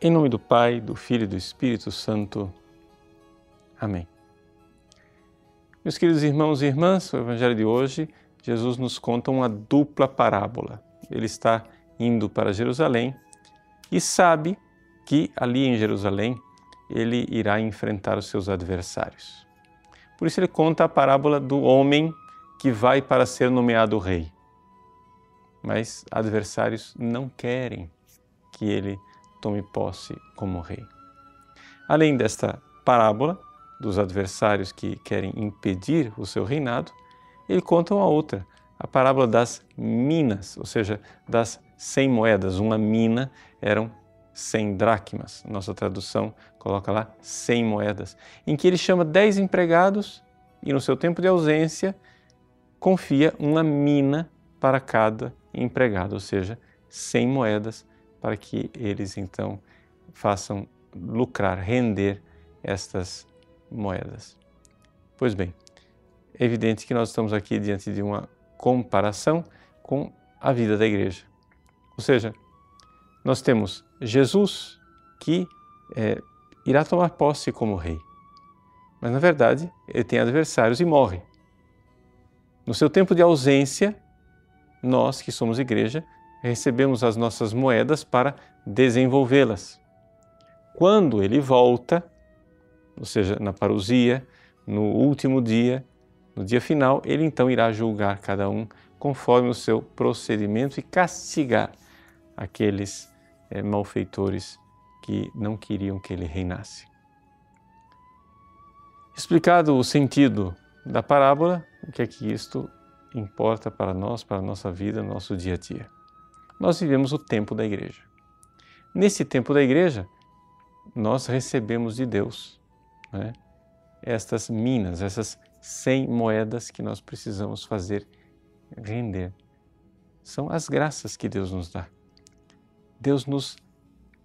Em nome do Pai, do Filho e do Espírito Santo. Amém. Meus queridos irmãos e irmãs, o Evangelho de hoje, Jesus nos conta uma dupla parábola. Ele está indo para Jerusalém e sabe que ali em Jerusalém ele irá enfrentar os seus adversários. Por isso ele conta a parábola do homem que vai para ser nomeado rei. Mas adversários não querem que ele tome posse como rei. Além desta parábola dos adversários que querem impedir o seu reinado, ele conta uma outra, a parábola das minas, ou seja, das cem moedas. Uma mina eram cem dracmas. Nossa tradução coloca lá cem moedas, em que ele chama dez empregados e no seu tempo de ausência confia uma mina para cada empregado, ou seja, cem moedas para que eles então façam lucrar, render estas moedas. Pois bem, é evidente que nós estamos aqui diante de uma comparação com a vida da igreja. Ou seja, nós temos Jesus que é, irá tomar posse como rei, mas na verdade ele tem adversários e morre. No seu tempo de ausência, nós que somos igreja recebemos as nossas moedas para desenvolvê-las. Quando ele volta, ou seja, na parousia, no último dia, no dia final, ele então irá julgar cada um conforme o seu procedimento e castigar aqueles é, malfeitores que não queriam que ele reinasse. Explicado o sentido da parábola, o que é que isto importa para nós, para a nossa vida, nosso dia a dia? Nós vivemos o tempo da igreja. Nesse tempo da igreja, nós recebemos de Deus né, estas minas, essas 100 moedas que nós precisamos fazer render. São as graças que Deus nos dá. Deus nos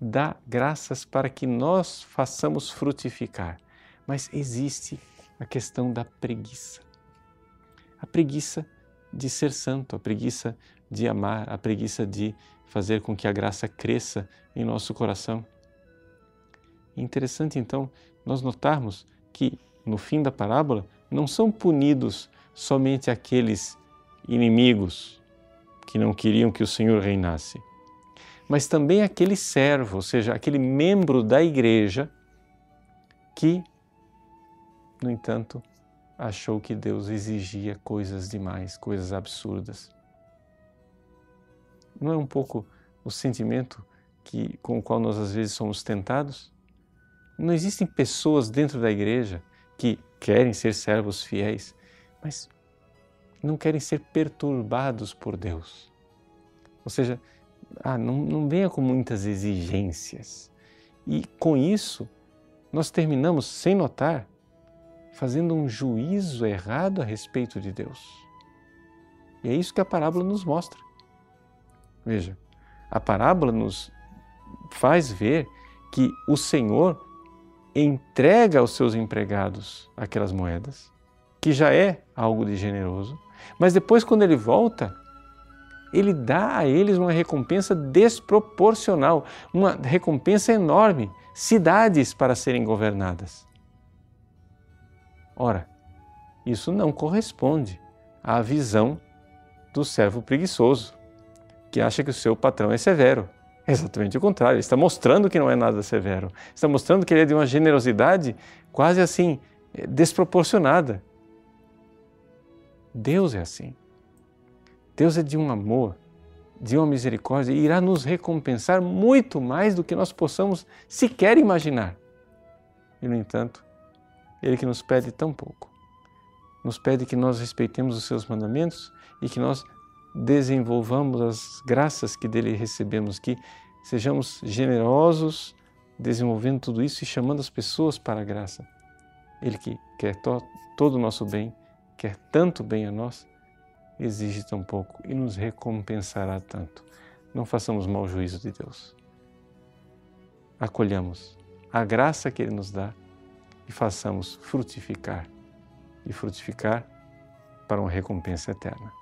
dá graças para que nós façamos frutificar. Mas existe a questão da preguiça. A preguiça de ser santo, a preguiça de amar, a preguiça de fazer com que a graça cresça em nosso coração. Interessante então nós notarmos que no fim da parábola não são punidos somente aqueles inimigos que não queriam que o Senhor reinasse, mas também aquele servo, ou seja, aquele membro da igreja que, no entanto, achou que Deus exigia coisas demais, coisas absurdas. Não é um pouco o sentimento que, com o qual nós às vezes somos tentados? Não existem pessoas dentro da igreja que querem ser servos fiéis, mas não querem ser perturbados por Deus. Ou seja, ah, não, não venha com muitas exigências. E com isso, nós terminamos, sem notar, fazendo um juízo errado a respeito de Deus. E é isso que a parábola nos mostra. Veja, a parábola nos faz ver que o Senhor entrega aos seus empregados aquelas moedas, que já é algo de generoso, mas depois, quando ele volta, ele dá a eles uma recompensa desproporcional, uma recompensa enorme cidades para serem governadas. Ora, isso não corresponde à visão do servo preguiçoso que acha que o seu patrão é severo. exatamente o contrário, ele está mostrando que não é nada severo. Está mostrando que ele é de uma generosidade quase assim eh, desproporcionada. Deus é assim. Deus é de um amor, de uma misericórdia e irá nos recompensar muito mais do que nós possamos sequer imaginar. E, no entanto, Ele que nos pede tão pouco, nos pede que nós respeitemos os seus mandamentos e que nós desenvolvamos as graças que dele recebemos, que sejamos generosos desenvolvendo tudo isso e chamando as pessoas para a graça. Ele que quer to todo o nosso bem, quer tanto bem a nós, exige tão pouco e nos recompensará tanto. Não façamos mau juízo de Deus. Acolhamos a graça que Ele nos dá e façamos frutificar e frutificar para uma recompensa eterna.